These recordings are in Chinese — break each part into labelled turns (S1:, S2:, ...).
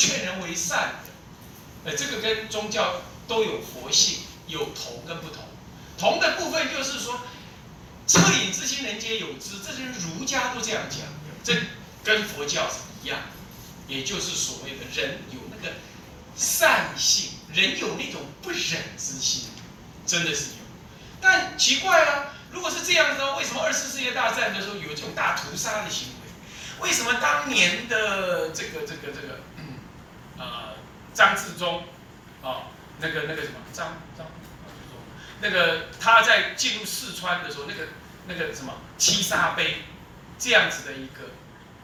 S1: 劝人为善的，呃，这个跟宗教都有佛性，有同跟不同。同的部分就是说，恻隐之心，人皆有之，这是儒家都这样讲，这跟佛教是一样，也就是所谓的人有那个善性，人有那种不忍之心，真的是有。但奇怪了，如果是这样子，为什么二次世界大战的时候有这种大屠杀的行为？为什么当年的这个这个这个，张自忠，啊，那个那个什么张张，那个他在进入四川的时候，那个那个什么七杀碑，这样子的一个，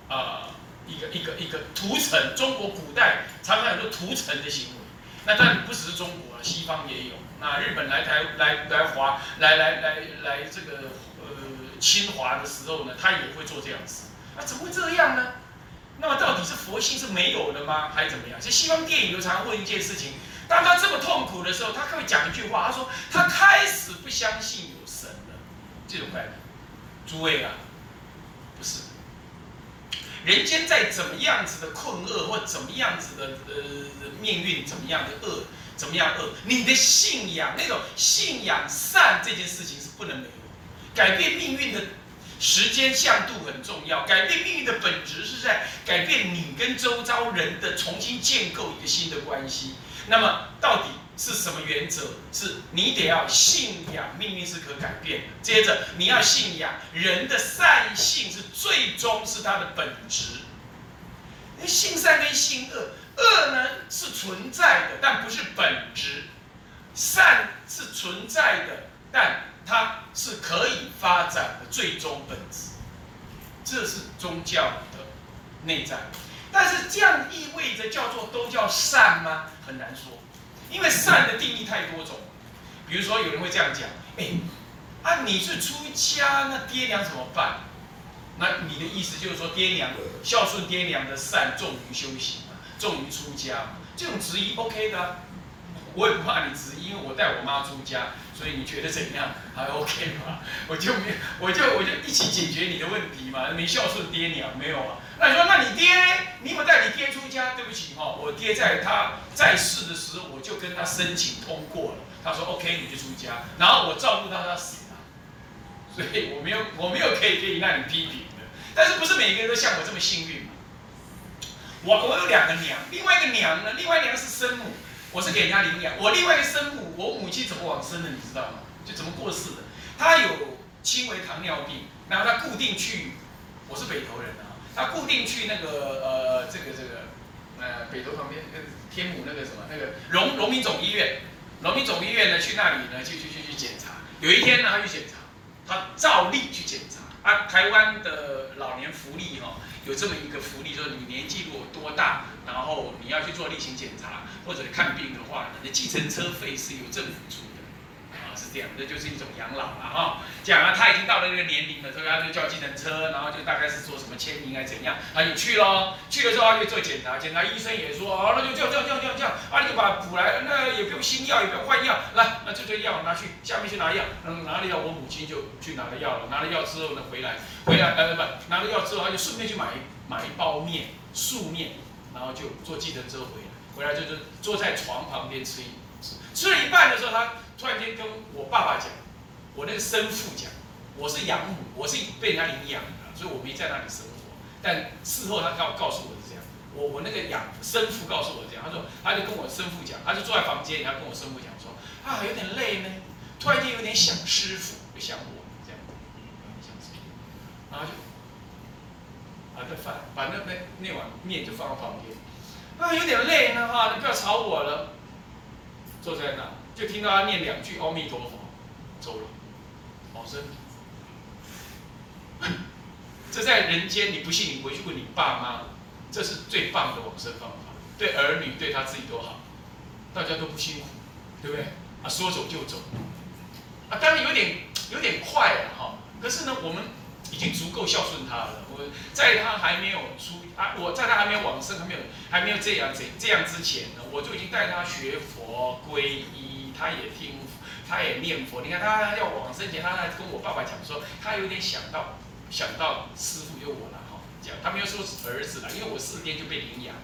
S1: 呃，一个一个一个屠城，中国古代常常有个屠城的行为，那但不只是中国，西方也有。那日本来台来来华来来来来这个呃侵华的时候呢，他也会做这样子。那怎么会这样呢？那么到底是佛性是没有的吗，还是怎么样？其实西方电影有常问一件事情：当他这么痛苦的时候，他会讲一句话，他说他开始不相信有神了。这种快感，诸位啊，不是。人间在怎么样子的困厄或怎么样子的呃命运怎么样的恶？怎么样恶？你的信仰那种信仰善这件事情是不能没有。改变命运的时间向度很重要。改变命运的本质是在改变你跟周遭人的重新建构一个新的关系。那么到底是什么原则？是你得要信仰命运是可改变的。接着你要信仰人的善性是最终是它的本质。那性善跟性恶。恶呢是存在的，但不是本质；善是存在的，但它是可以发展的最终本质。这是宗教的内在。但是这样意味着叫做都叫善吗？很难说，因为善的定义太多种。比如说有人会这样讲：哎，啊你是出家，那爹娘怎么办？那你的意思就是说，爹娘孝顺爹娘的善重于修行。重于出家，这种质疑 OK 的，我也不怕你质疑，因为我带我妈出家，所以你觉得怎样？还 OK 吗？我就没，我就我就一起解决你的问题嘛。没孝顺爹娘没有啊？那你说，那你爹呢？你有带你爹出家？对不起哈，我爹在他在世的时候，我就跟他申请通过了，他说 OK 你就出家，然后我照顾到他死了，所以我没有我没有可以可以让你批评的。但是不是每个人都像我这么幸运嘛？我我有两个娘，另外一个娘呢？另外娘是生母，我是给人家领养。我另外一个生母，我母亲怎么往生的？你知道吗？就怎么过世的？她有轻微糖尿病，然后她固定去，我是北投人啊，她固定去那个呃这个这个呃北投旁边跟天母那个什么那个荣荣民总医院，荣民总医院呢去那里呢去去去去检查。有一天呢，她去检查，她照例去检查啊。台湾的老年福利哈。有这么一个福利，说你年纪如果多大，然后你要去做例行检查或者看病的话，你的计程车费是由政府出，这样，这就是一种养老了哈。讲啊，他已经到了那个年龄了，所以他就叫计程车，然后就大概是做什么签名还是怎样，他就去咯。去了之后他就做检查，检查医生也说，哦，那就这样这样这样这样，啊，你就把补来，那也不用新药，也不用换药，来，那就这药拿去，下面去拿药，嗯，拿了药，我母亲就去拿了药了，拿了药之后呢，回来。回来，呃，不，拿了药之后，他就顺便去买买一包面，素面，然后就坐计程车回来。回来就是坐在床旁边吃一吃，吃了一半的时候，他突然间跟我爸爸讲，我那个生父讲，我是养母，我是被人家领养的，所以我没在那里生活。但事后他告告诉我是这样，我我那个养生父告诉我这样，他说他就跟我生父讲，他就坐在房间，然后跟我生父讲说，啊，有点累呢，突然间有点想师傅，就想我。这样然后就把这饭，把那那那碗面就放到旁边。啊，有点累呢哈，你不要吵我了。坐在那，就听到他念两句阿弥陀佛，走了，往生。这在人间，你不信你回去问你爸妈，这是最棒的往生方法，对儿女对他自己都好，大家都不辛苦，对不对？啊，说走就走。啊，当然有点有点快了哈，可是呢，我们。已经足够孝顺他了。我在他还没有出啊，我在他还没有往生，还没有还没有这样这这样之前呢，我就已经带他学佛皈依，他也听，他也念佛。你看他要往生前，他还跟我爸爸讲说，他有点想到想到师傅有我了哈，讲他没有说是儿子了，因为我四天就被领养，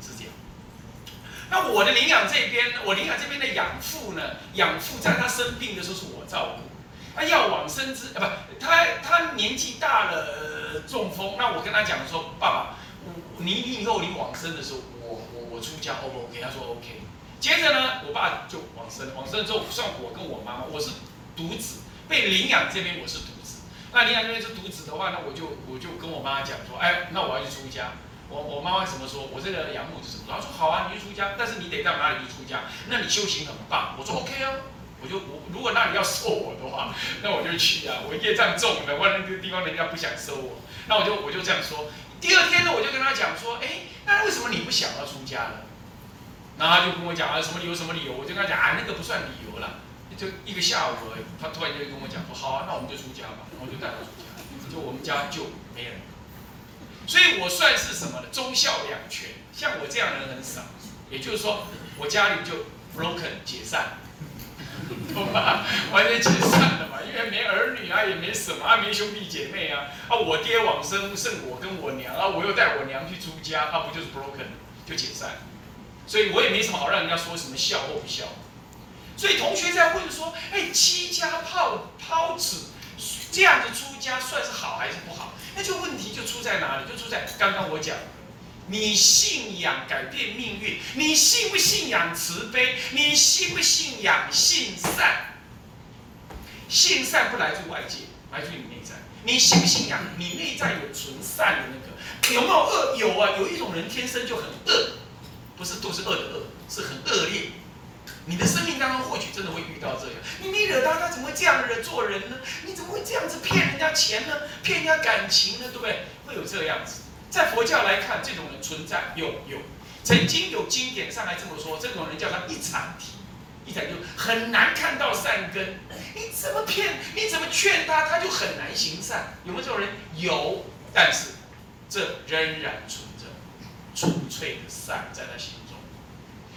S1: 是这样。那我的领养这边，我领养这边的养父呢？养父在他生病的时候是我照顾，他要往生之啊不，他他年纪大了呃中风，那我跟他讲说，爸爸，你你以后你往生的时候，我我我出家 O 不 OK？他说 OK。接着呢，我爸就往生，往生之后算我跟我妈妈，我是独子，被领养这边我是独子。那领养这边是独子的话，那我就我就跟我妈讲说，哎，那我要去出家。我我妈妈怎么说？我这个养母是什么？然后说好啊，你去出家，但是你得到哪里去出家？那你修行很棒。我说 OK 啊，我就我如果那里要收我的话，那我就去啊。我业障重的，万一那个地方人家不想收我，那我就我就这样说。第二天呢，我就跟他讲说，哎，那为什么你不想要出家呢？然后他就跟我讲啊，什么理由？什么理由？我就跟他讲啊，那个不算理由了，就一个下午而已。他突然间跟我讲说，好啊，那我们就出家吧。我就带他出家，就我们家就没人。所以我算是什么呢？忠孝两全。像我这样的人很少，也就是说，我家里就 broken 解散，懂吧？完全解散了嘛，因为没儿女啊，也没什么啊，没兄弟姐妹啊。啊，我爹往生，剩我跟我娘啊，我又带我娘去出家，啊，不就是 broken 就解散？所以我也没什么好让人家说什么孝或不孝。所以同学在问说，哎，七家炮抛子这样子出家算是好还是不好？那就问题就出在哪里？就出在刚刚我讲，你信仰改变命运，你信不信仰慈悲？你信不信仰性善？性善不来自外界，来自你内在。你信不信仰你内在有纯善的那个？有没有恶？有啊，有一种人天生就很恶，不是都是恶的恶，是很恶劣。你的生命当中或许真的会遇到这样，你没惹他，他怎么会这样人做人呢？你怎么会这样子骗人家钱呢？骗人家感情呢？对不对？会有这样子，在佛教来看，这种人存在有有，曾经有经典上来这么说，这种人叫他一禅体，一禅就很难看到善根。你怎么骗？你怎么劝他，他就很难行善。有没有这种人？有，但是这仍然存在纯粹的善在他心中。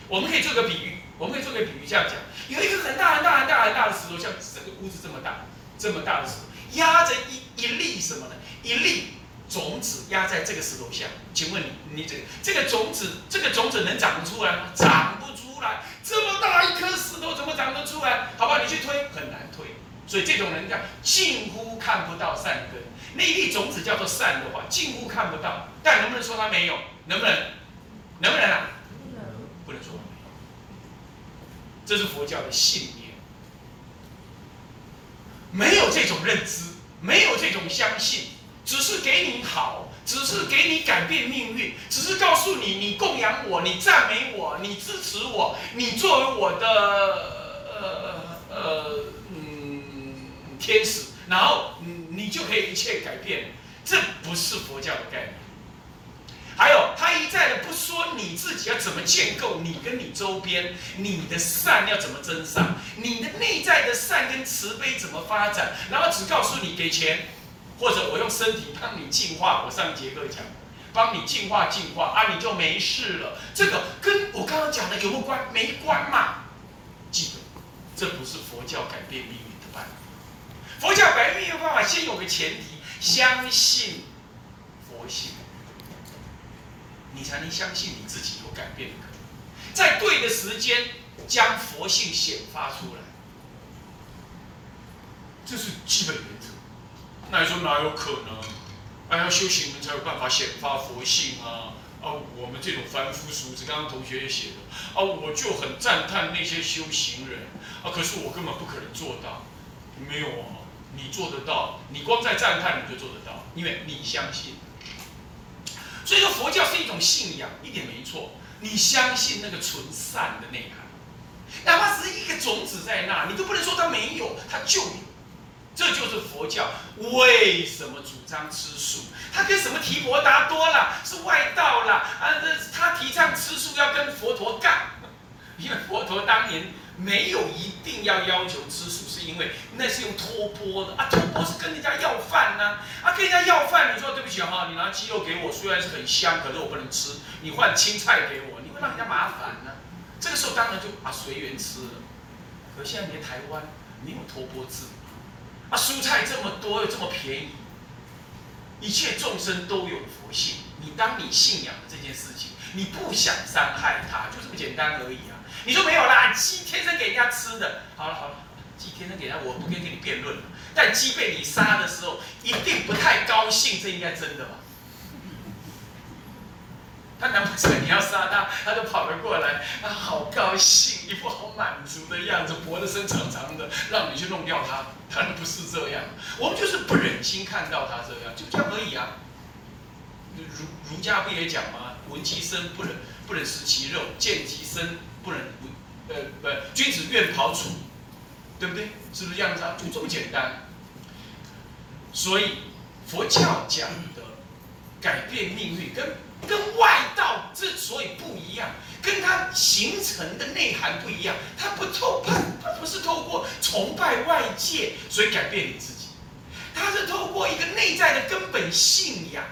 S1: 我们可以做个比喻。我们可以做个比喻，这样讲：有一个很大很大很大很大的石头，像整个屋子这么大，这么大的石头，压着一一粒什么呢？一粒种子压在这个石头下。请问你，你这个这个种子，这个种子能长得出来吗？长不出来。这么大一颗石头，怎么长得出来？好吧，你去推，很难推。所以这种人讲，近乎看不到善根。那一粒种子叫做善的话，近乎看不到。但能不能说它没有？能不能？能不能啊？不能说。这是佛教的信念，没有这种认知，没有这种相信，只是给你好，只是给你改变命运，只是告诉你，你供养我，你赞美我，你支持我，你作为我的呃呃嗯天使，然后你你就可以一切改变，这不是佛教的概念。他一再的不说你自己要怎么建构，你跟你周边，你的善要怎么增上，你的内在的善跟慈悲怎么发展，然后只告诉你给钱，或者我用身体帮你净化。我上节课讲，帮你净化净化啊，你就没事了。这个跟我刚刚讲的有没有关？没关嘛。记得，这不是佛教改变命运的办法。佛教改变命运的办法，先有个前提，相信佛性。你才能相信你自己有改变的可能，在对的时间将佛性显发出来，这是基本原则。那你说哪有可能？哎，要修行人才有办法显发佛性啊！啊，我们这种凡夫俗子，刚刚同学也写的啊，我就很赞叹那些修行人啊，可是我根本不可能做到。没有啊，你做得到，你光在赞叹你就做得到，因为你相信。所以说佛教是一种信仰，一点没错。你相信那个纯善的内涵，哪怕只是一个种子在那，你都不能说它没有，它就有。这就是佛教为什么主张吃素？它跟什么提婆达多啦，是外道啦啊！他提倡吃素要跟佛陀干，因为佛陀当年。没有一定要要求吃素，是因为那是用托钵的啊，托钵是跟人家要饭呢，啊，跟人家要饭，你说对不起哈，你拿鸡肉给我，虽然是很香，可是我不能吃，你换青菜给我，你会让人家麻烦呢。这个时候当然就啊随缘吃了。可现在连台湾没有托钵制，啊，蔬菜这么多又这么便宜，一切众生都有佛性。你当你信仰的这件事情，你不想伤害他，就这么简单而已啊！你说没有啦，鸡天生给人家吃的，好了好了，鸡天生给人家，我不跟跟你辩论了。但鸡被你杀的时候，一定不太高兴，这应该真的吧？他难不成你要杀他，他就跑了过来，他好高兴，一副好满足的样子，脖子伸长长的，让你去弄掉他？当然不是这样，我们就是不忍心看到他这样，就这样而已啊。儒儒家不也讲吗？闻其声不忍，不忍食其肉；见其身不能不，呃不，君子愿庖厨，对不对？是不是这样子啊？就这么简单。所以佛教讲的改变命运，跟跟外道之所以不一样，跟它形成的内涵不一样。它不透，它它不是透过崇拜外界，所以改变你自己，它是透过一个内在的根本信仰。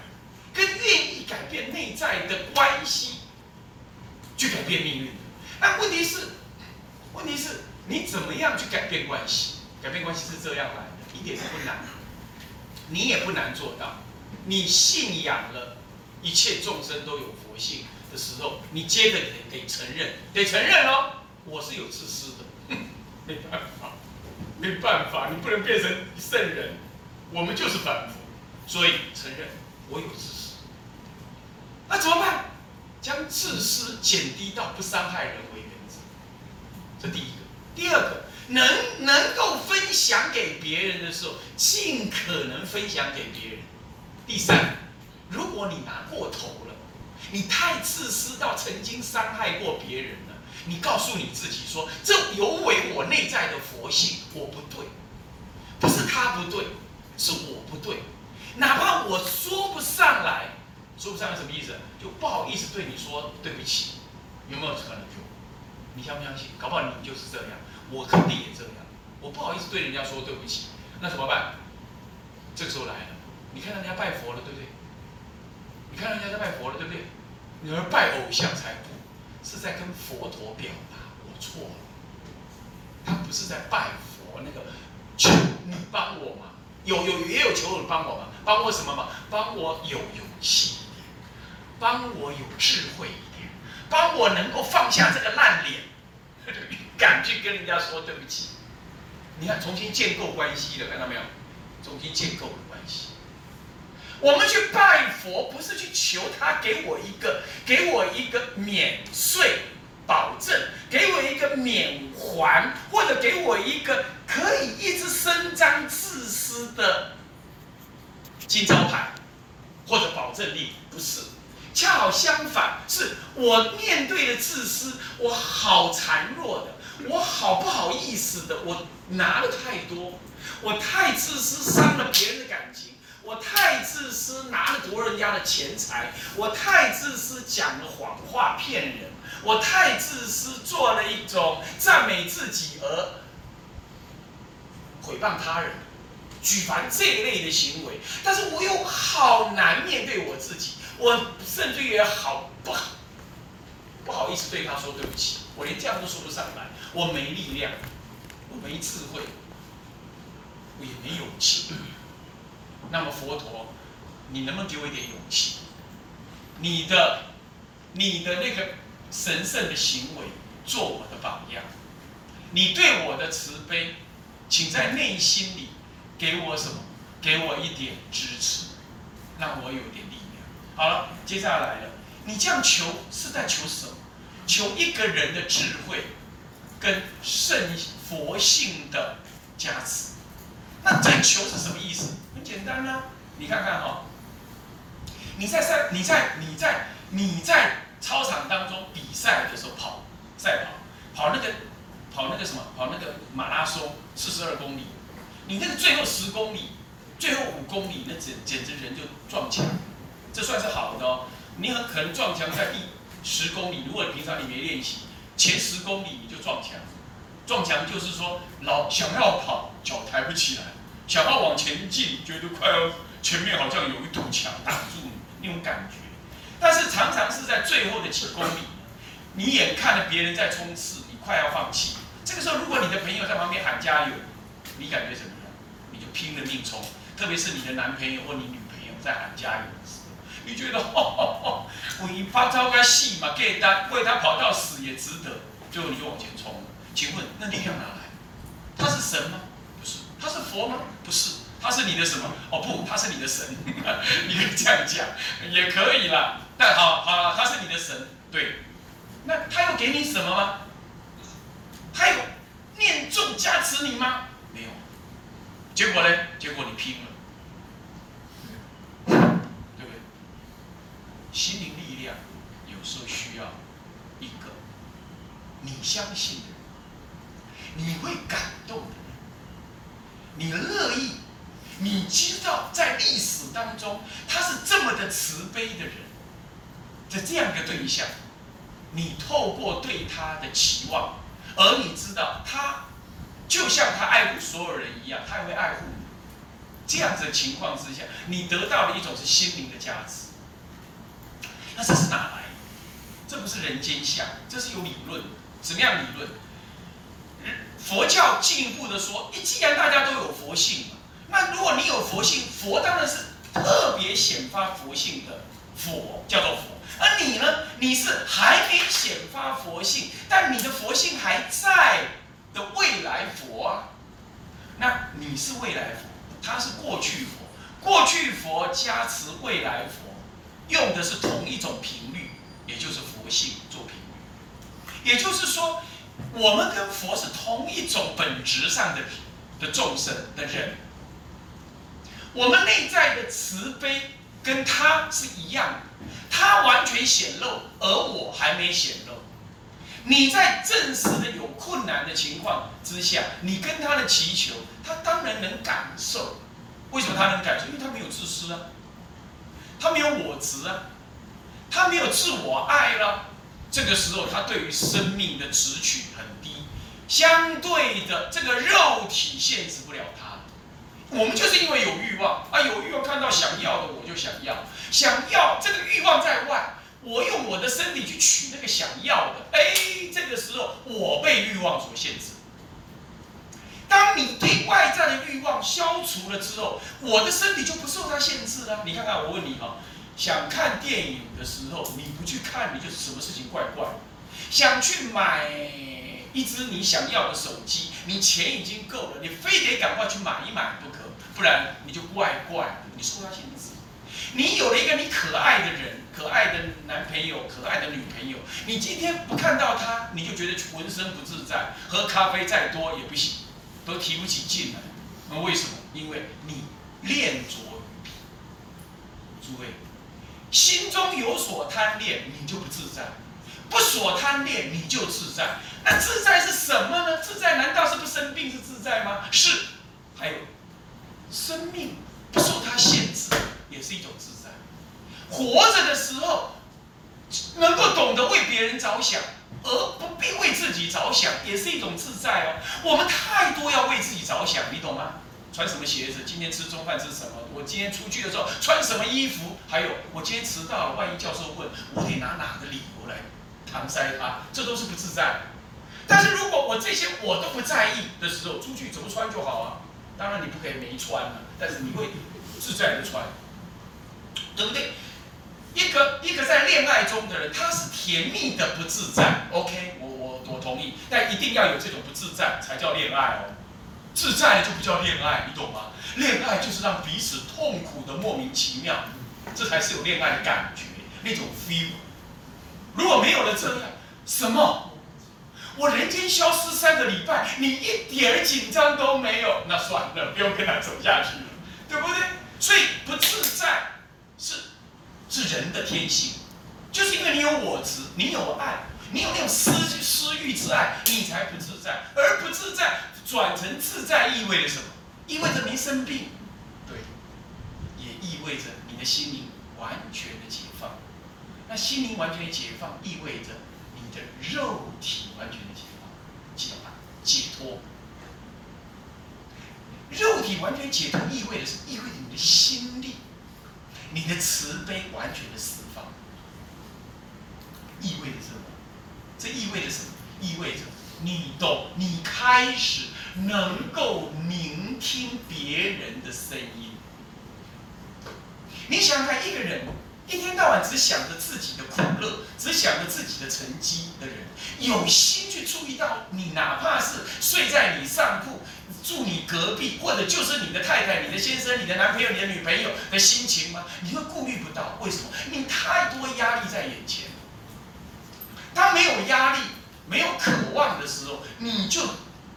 S1: 跟愿意改变内在的关系，去改变命运。那问题是，问题是你怎么样去改变关系？改变关系是这样来的，一点都不难，你也不难做到。你信仰了一切众生都有佛性的时候，你接着得得承认，得承认哦，我是有自私的，没办法，没办法，你不能变成圣人，我们就是凡夫，所以承认我有自私。那怎么办？将自私减低到不伤害人为原则，这第一个。第二个，能能够分享给别人的时候，尽可能分享给别人。第三，如果你拿过头了，你太自私到曾经伤害过别人了，你告诉你自己说，这有违我内在的佛性，我不对，不是他不对，是我不对，哪怕我说不上来。说不上来什么意思？就不好意思对你说对不起，有没有可能？就你相不相信？搞不好你就是这样，我肯定也这样。我不好意思对人家说对不起，那怎么办？这个时候来了，你看人家拜佛了，对不对？你看人家在拜佛了，对不对？你要拜偶像才不，是在跟佛陀表达我错了。他不是在拜佛，那个求你帮我嘛？有有也有求你帮我嘛？帮我什么嘛？帮我有勇气。帮我有智慧一点，帮我能够放下这个烂脸，敢去跟人家说对不起。你看，重新建构关系了，看到没有？重新建构的关系。我们去拜佛，不是去求他给我一个，给我一个免税保证，给我一个免还，或者给我一个可以一直伸张自私的金招牌或者保证力，不是。恰好相反，是我面对的自私，我好孱弱的，我好不好意思的，我拿的太多，我太自私，伤了别人的感情，我太自私，拿了夺人家的钱财，我太自私，讲了谎话骗人，我太自私，做了一种赞美自己而毁谤他人、举凡这一类的行为，但是我又好难面对我自己。我甚至也好不好，不好意思对他说对不起，我连这样都说不上来，我没力量，我没智慧，我也没勇气。那么佛陀，你能不能给我一点勇气？你的，你的那个神圣的行为，做我的榜样。你对我的慈悲，请在内心里给我什么？给我一点支持，让我有点。好了，接下来了，你这样求是在求什么？求一个人的智慧跟圣佛性的加持。那在求是什么意思？很简单啊，你看看哈，你在赛，你在你在你在操场当中比赛的时候跑赛跑，跑那个跑那个什么，跑那个马拉松四十二公里，你那个最后十公里，最后五公里，那简简直人就撞墙。这算是好的哦，你很可能撞墙在第十公里。如果你平常你没练习，前十公里你就撞墙。撞墙就是说老想要跑，脚抬不起来；想要往前进，觉得快要前面好像有一堵墙挡住你那种感觉。但是常常是在最后的几公里，你眼看着别人在冲刺，你快要放弃。这个时候，如果你的朋友在旁边喊加油，你感觉怎么样？你就拼了命冲。特别是你的男朋友或你女朋友。在喊加油，你觉得哦，为发招该戏嘛，给他为他跑到死也值得，最后你就往前冲了。请问那力量哪来？他是神吗？不是。他是佛吗？不是。他是你的什么？哦不，他是你的神。你可以这样讲，也可以啦。但好好，他是你的神，对。那他有给你什么吗？他有念咒加持你吗？没有。结果呢？结果你拼了，对不对？心灵力量有时候需要一个你相信的人，你会感动的人，你乐意，你知道在历史当中他是这么的慈悲的人，在这样一个对象，你透过对他的期望。而你知道，他就像他爱护所有人一样，他也会爱护你。这样子的情况之下，你得到了一种是心灵的价值。那这是哪来？这不是人间相，这是有理论。怎么样理论？佛教进一步的说，你既然大家都有佛性嘛，那如果你有佛性，佛当然是特别显发佛性的佛，叫做佛。而你呢？你是还没显发佛性，但你的佛性还在的未来佛啊。那你是未来佛，他是过去佛。过去佛加持未来佛，用的是同一种频率，也就是佛性做频率。也就是说，我们跟佛是同一种本质上的的众生的人。我们内在的慈悲跟他是一样的。他完全显露，而我还没显露。你在正式的有困难的情况之下，你跟他的祈求，他当然能感受。为什么他能感受？因为他没有自私啊，他没有我执啊，他没有自我爱了。这个时候，他对于生命的执取很低，相对的，这个肉体限制不了他。我们就是因为有欲望啊，有欲望看到想要的我就想要，想要这个欲望在外，我用我的身体去取那个想要的，哎，这个时候我被欲望所限制。当你对外在的欲望消除了之后，我的身体就不受它限制了。你看看，我问你哈，想看电影的时候你不去看，你就什么事情怪怪。想去买一只你想要的手机，你钱已经够了，你非得赶快去买一买不可。不然你就怪怪的，你受它限制。你有了一个你可爱的人，可爱的男朋友，可爱的女朋友，你今天不看到他，你就觉得浑身不自在，喝咖啡再多也不行，都提不起劲来。那为什么？因为你恋着于彼。诸位，心中有所贪恋，你就不自在；不所贪恋，你就自在。那自在是什么呢？自在难道是不生病是自在吗？是。还有。生命不受它限制，也是一种自在。活着的时候，能够懂得为别人着想，而不必为自己着想，也是一种自在哦。我们太多要为自己着想，你懂吗？穿什么鞋子？今天吃中饭吃什么？我今天出去的时候穿什么衣服？还有我今天迟到了，万一教授问我得拿哪个理由来搪塞他？这都是不自在。但是如果我这些我都不在意的时候，出去怎么穿就好啊。当然你不可以没穿了，但是你会自在的穿，对不对？一个一个在恋爱中的人，他是甜蜜的不自在，OK，我我我同意，但一定要有这种不自在才叫恋爱哦，自在就不叫恋爱，你懂吗？恋爱就是让彼此痛苦的莫名其妙，这才是有恋爱的感觉，那种 feel。如果没有了这样，什么？我人间消失三个礼拜，你一点紧张都没有，那算了，不用跟他走下去了，对不对？所以不自在是人的天性，就是因为你有我执，你有爱，你有那种私私欲之爱，你才不自在。而不自在转成自在，意味着什么？意味着没生病，对，也意味着你的心灵完全的解放。那心灵完全的解放，意味着你的。肉体完全的解放，解放解脱。肉体完全解脱意味着是意味着你的心力，你的慈悲完全的释放。意味着什么？这意味着什么？意味着你懂，你开始能够聆听别人的声音。你想想看，一个人一天到晚只想着自己的苦乐，只想着自己的成绩的人，有心去注意到你，哪怕是睡在你上铺、住你隔壁，或者就是你的太太、你的先生、你的男朋友、你的女朋友的心情吗？你会顾虑不到，为什么？你太多压力在眼前。当没有压力、没有渴望的时候，你就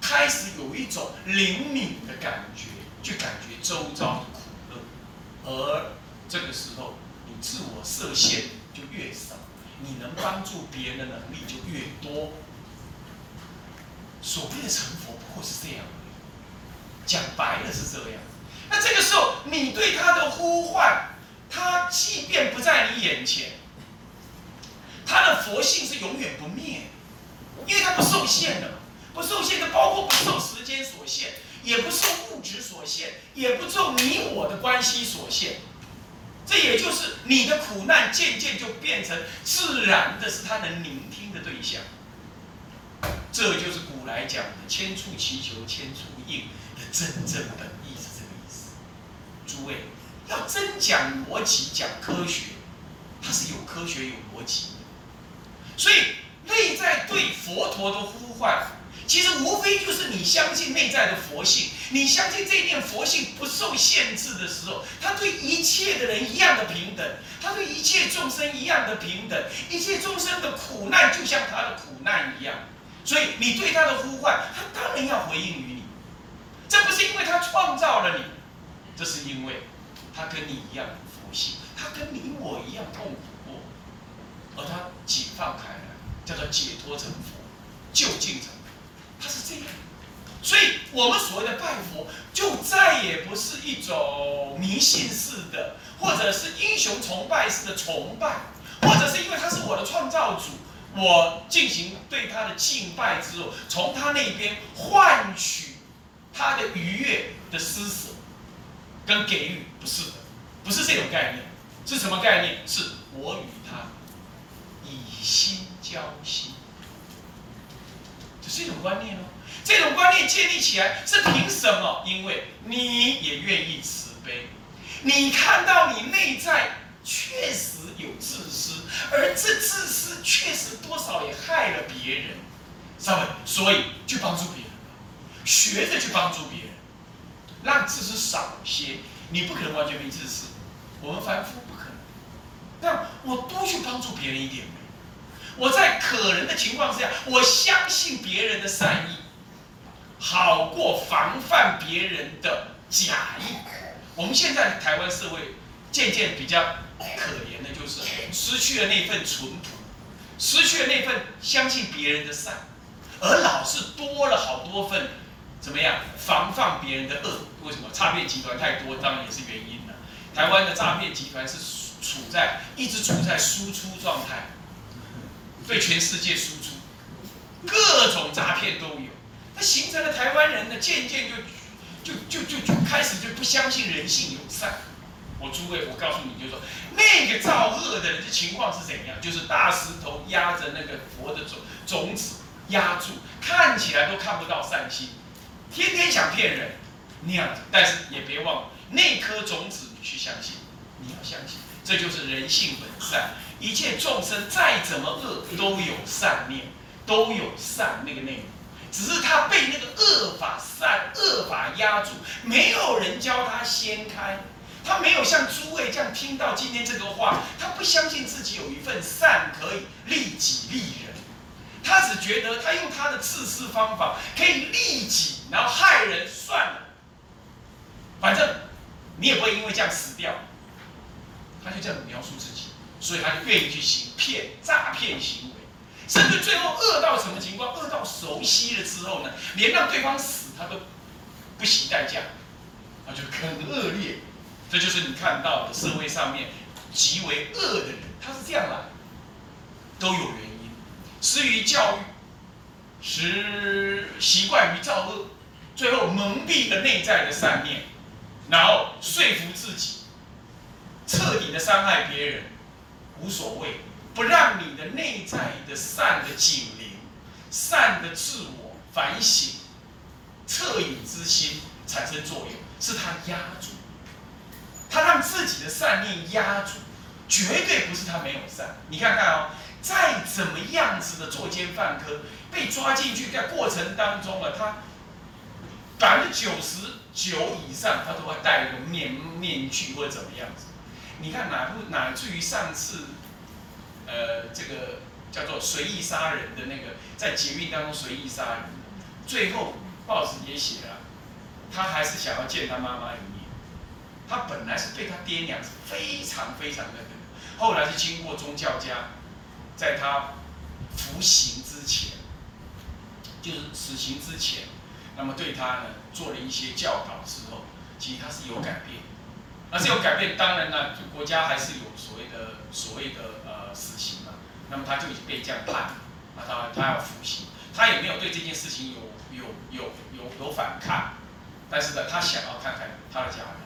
S1: 开始有一种灵敏的感觉，去感觉周遭的苦乐，而这个时候，自我设限就越少，你能帮助别人的能力就越多。所谓的成佛，不过是这样。讲白了是这样。那这个时候，你对他的呼唤，他即便不在你眼前。他的佛性是永远不灭，因为他不受限的，不受限的包括不受时间所限，也不受物质所限，也不受你我的关系所限。这也就是你的苦难渐渐就变成自然的，是他能聆听的对象。这就是古来讲的“千处祈求千处应”的真正本意是这个意思。诸位要真讲逻辑、讲科学，它是有科学、有逻辑。所以，内在对佛陀的呼唤，其实无非就是你相信内在的佛性，你相信这念佛性不受限制的时候，他对一切的人一样的平等，他对一切众生一样的平等，一切众生的苦难就像他的苦难一样。所以，你对他的呼唤，他当然要回应于你。这不是因为他创造了你，这是因为他跟你一样的佛性，他跟你我一样痛苦过。而他解放开来，叫做解脱成佛，就近成佛，他是这样。所以，我们所谓的拜佛，就再也不是一种迷信式的，或者是英雄崇拜式的崇拜，或者是因为他是我的创造主，我进行对他的敬拜之后，从他那边换取他的愉悦的施舍跟给予，不是的，不是这种概念，是什么概念？是我与他。以心交心，这是一种观念哦。这种观念建立起来是凭什么？因为你也愿意慈悲，你看到你内在确实有自私，而这自私确实多少也害了别人，知道吗？所以去帮助别人，学着去帮助别人，让自私少些。你不可能完全没自私，我们凡夫不可能。那我多去帮助别人一点。我在可能的情况之下，我相信别人的善意，好过防范别人的假意。我们现在台湾社会渐渐比较可怜的就是失去了那份淳朴，失去了那份相信别人的善，而老是多了好多份怎么样防范别人的恶？为什么诈骗集团太多？当然也是原因了。台湾的诈骗集团是处在一直处在输出状态。对全世界输出，各种诈骗都有，它形成了台湾人呢，渐渐就就就就就开始就不相信人性友善。我诸位，我告诉你，就说那个造恶的人的情况是怎样？就是大石头压着那个佛的种种子压住，看起来都看不到善心，天天想骗人那样子。但是也别忘了，那颗种子你去相信，你要相信，这就是人性本善。一切众生再怎么恶，都有善念，都有善那个内容，只是他被那个恶法善恶法压住，没有人教他掀开，他没有像诸位这样听到今天这个话，他不相信自己有一份善可以利己利人，他只觉得他用他的自私方法可以利己，然后害人算了，反正你也不会因为这样死掉，他就这样描述自己。所以他就愿意去行骗诈骗行为，甚至最后恶到什么情况？恶到熟悉了之后呢，连让对方死他都不惜代价，那就很恶劣。这就是你看到的社会上面极为恶的人，他是这样来，都有原因。失于教育，使习惯于造恶，最后蒙蔽了内在的善念，然后说服自己，彻底的伤害别人。无所谓，不让你的内在的善的警铃、善的自我反省、恻隐之心产生作用，是他压住。他让自己的善念压住，绝对不是他没有善。你看看哦，再怎么样子的作奸犯科，被抓进去在过程当中了，他百分之九十九以上他都会戴一个面面具或者怎么样子。你看哪部哪至于上次，呃，这个叫做随意杀人的那个，在捷运当中随意杀人，最后报纸也写了，他还是想要见他妈妈一面。他本来是对他爹娘是非常非常那个的后来是经过宗教家，在他服刑之前，就是死刑之前，那么对他呢做了一些教导之后，其实他是有改变。而是有改变，当然呢，就国家还是有所谓的所谓的呃死刑嘛。那么他就已经被这样判了，那他他要服刑，他也没有对这件事情有有有有有反抗，但是呢，他想要看看他的家人。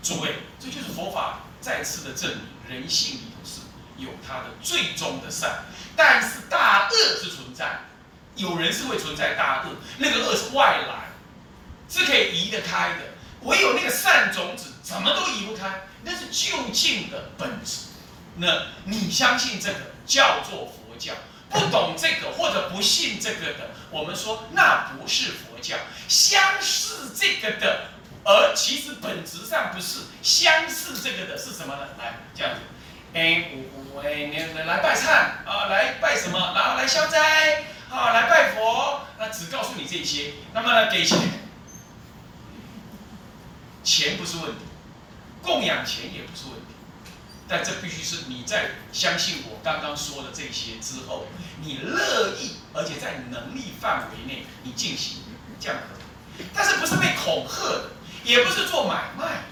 S1: 诸位，这就是佛法再次的证明，人性里头是有他的最终的善，但是大恶是存在，有人是会存在大恶，那个恶是外来，是可以移得开的。唯有那个善种子，怎么都移不开，那是究竟的本质。那你相信这个叫做佛教，不懂这个或者不信这个的，我们说那不是佛教。相似这个的，而其实本质上不是相似这个的，是什么呢？来这样子，哎，我我哎，你来拜忏啊，来拜什么？然后来消灾啊，来拜佛，那只告诉你这些，那么呢，给钱。钱不是问题，供养钱也不是问题，但这必须是你在相信我刚刚说的这些之后，你乐意而且在能力范围内你进行这样可以，但是不是被恐吓的，也不是做买卖，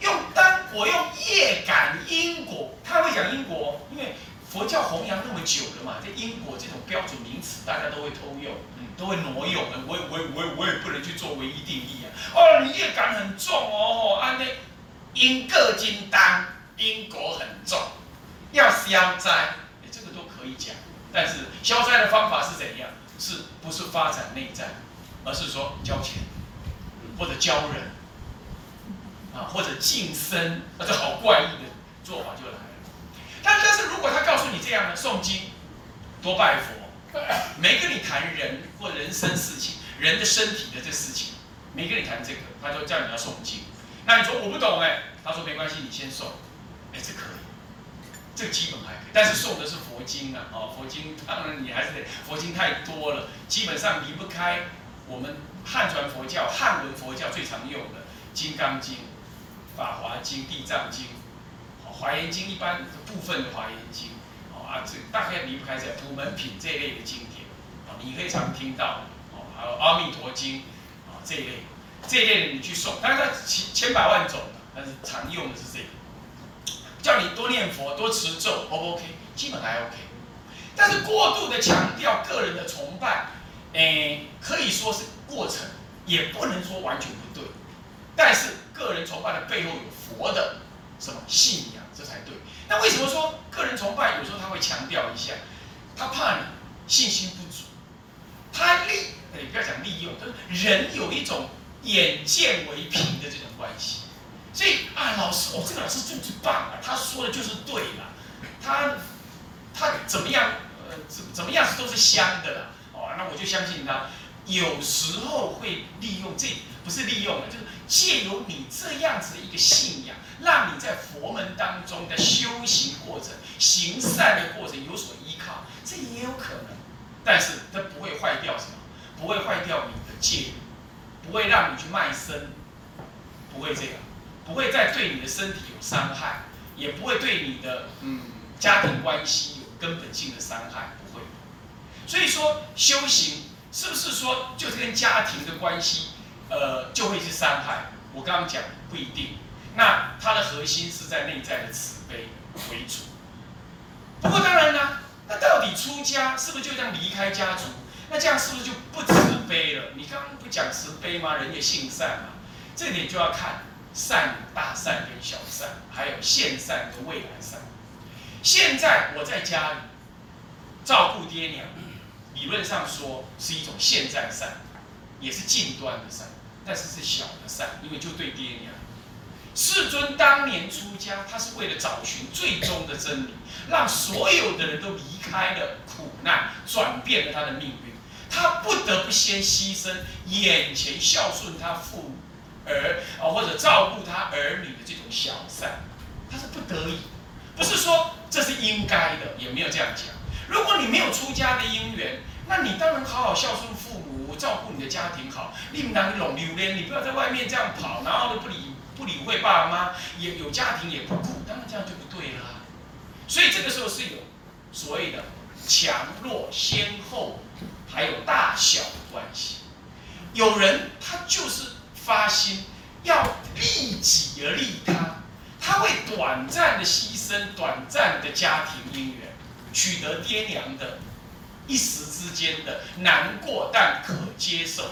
S1: 用当我用业感因果，他会讲因果，因为佛教弘扬那么久了嘛，这因果这种标准名词大家都会通用。都会挪用的，我我我我也不能去做唯一定义啊！哦，你业感很重哦，安内因各金当，因果很重，要消灾，哎，这个都可以讲。但是消灾的方法是怎样？是不是发展内在，而是说交钱，或者教人，啊，或者晋升，那这好怪异的做法就来了。但但是如果他告诉你这样的诵经，多拜佛。没跟你谈人或人生事情，人的身体的这事情，没跟你谈这个，他就叫你要诵经。那你说我不懂哎，他说没关系，你先送，哎，这可以，这基本还可以。但是送的是佛经啊，哦，佛经当然你还是得，佛经太多了，基本上离不开我们汉传佛教、汉文佛教最常用的《金刚经》《法华经》《地藏经》《华严经》一般部分的《华严经》。哦啊，这大概离不开这普门品这一类的经典啊，你可以常听到哦，还有《阿弥陀经》啊这一类，这一类的你去送，当然它千千百万种，但是常用的是这个，叫你多念佛、多持咒，O 不 OK？基本还 OK，但是过度的强调个人的崇拜，诶，可以说是过程，也不能说完全不对，但是个人崇拜的背后有佛的什么信仰，这才对。那为什么说个人崇拜有时候他会强调一下，他怕你信心不足，他利，不要讲利用，就是人有一种眼见为凭的这种关系，所以啊，老师，哦，这个老师最最棒啊，他说的就是对了，他他怎么样，呃，怎怎么样都是香的啦，哦，那我就相信他，有时候会利用这，不是利用了，就是借由你这样子的一个信仰。让你在佛门当中的修行过程、行善的过程有所依靠，这也有可能，但是它不会坏掉什么，不会坏掉你的戒律，不会让你去卖身，不会这样，不会再对你的身体有伤害，也不会对你的嗯家庭关系有根本性的伤害，不会。所以说修行是不是说就是跟家庭的关系，呃，就会是伤害？我刚刚讲不一定。那它的核心是在内在的慈悲为主。不过当然呢，那到底出家是不是就这样离开家族？那这样是不是就不慈悲了？你刚刚不讲慈悲吗？人也性善嘛，这点就要看善大善跟小善，还有现善跟未来善。现在我在家里照顾爹娘，理论上说是一种现在善，也是近端的善，但是是小的善，因为就对爹娘。世尊当年出家，他是为了找寻最终的真理，让所有的人都离开了苦难，转变了他的命运。他不得不先牺牲眼前孝顺他父儿啊，或者照顾他儿女的这种小善，他是不得已，不是说这是应该的，也没有这样讲。如果你没有出家的因缘，那你当然好好孝顺父母，照顾你的家庭好。另当拢留恋，你不要在外面这样跑，然后都不理不理会爸妈，也有家庭也不顾，当然这样就不对啦。所以这个时候是有所谓的强弱先后，还有大小的关系。有人他就是发心要利己而利他，他会短暂的牺牲短暂的家庭姻缘，取得爹娘的。一时之间的难过，但可接受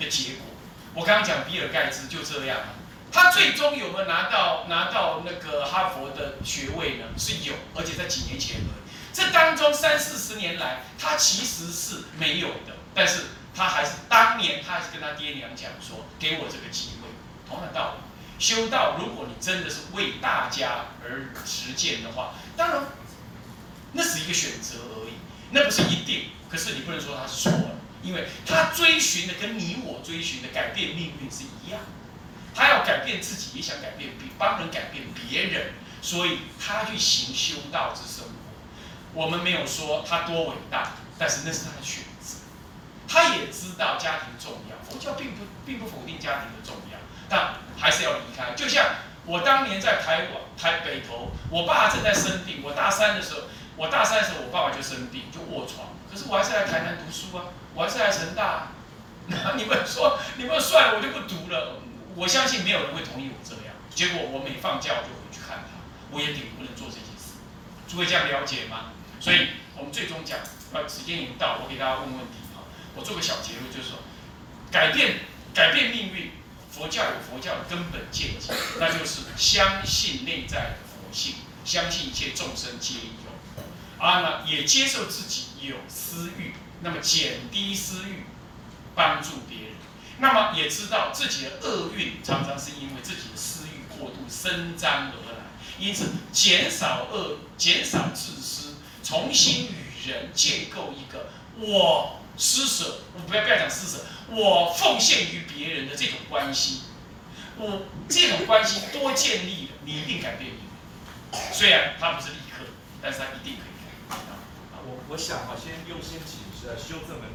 S1: 的结果。我刚刚讲比尔盖茨就这样，他最终有没有拿到拿到那个哈佛的学位呢？是有，而且在几年前。这当中三四十年来，他其实是没有的，但是他还是当年他还是跟他爹娘讲说，给我这个机会。同样的道理，修道，如果你真的是为大家而实践的话，当然那是一个选择而已。那不是一定，可是你不能说他是错的，因为他追寻的跟你我追寻的改变命运是一样，他要改变自己，也想改变别帮人改变别人，所以他去行修道之生。我们没有说他多伟大，但是那是他的选择。他也知道家庭重要，佛教并不并不否定家庭的重要，但还是要离开。就像我当年在台湾台北头，我爸正在生病，我大三的时候。我大三的时候，我爸爸就生病，就卧床。可是我还是来台南读书啊，我还是来成大。那你们说，你们算了，我就不读了。我相信没有人会同意我这样。结果我每放假我就回去看他，我也顶不能做这件事。诸位这样了解吗？所以我们最终讲，呃，时间已经到，我给大家问问题哈。我做个小结论，就是说，改变改变命运，佛教有佛教的根本见解，那就是相信内在的佛性，相信一切众生皆有。啊，那也接受自己有私欲，那么减低私欲，帮助别人，那么也知道自己的厄运常常是因为自己的私欲过度伸张而来，因此减少恶，减少自私，重新与人建构一个我施舍，我不要不要讲施舍，我奉献于别人的这种关系，我这种关系多建立了，你一定改变你。虽然它不是立刻，但是它一定可以改。啊。
S2: 我我想我，先优先请示修正门。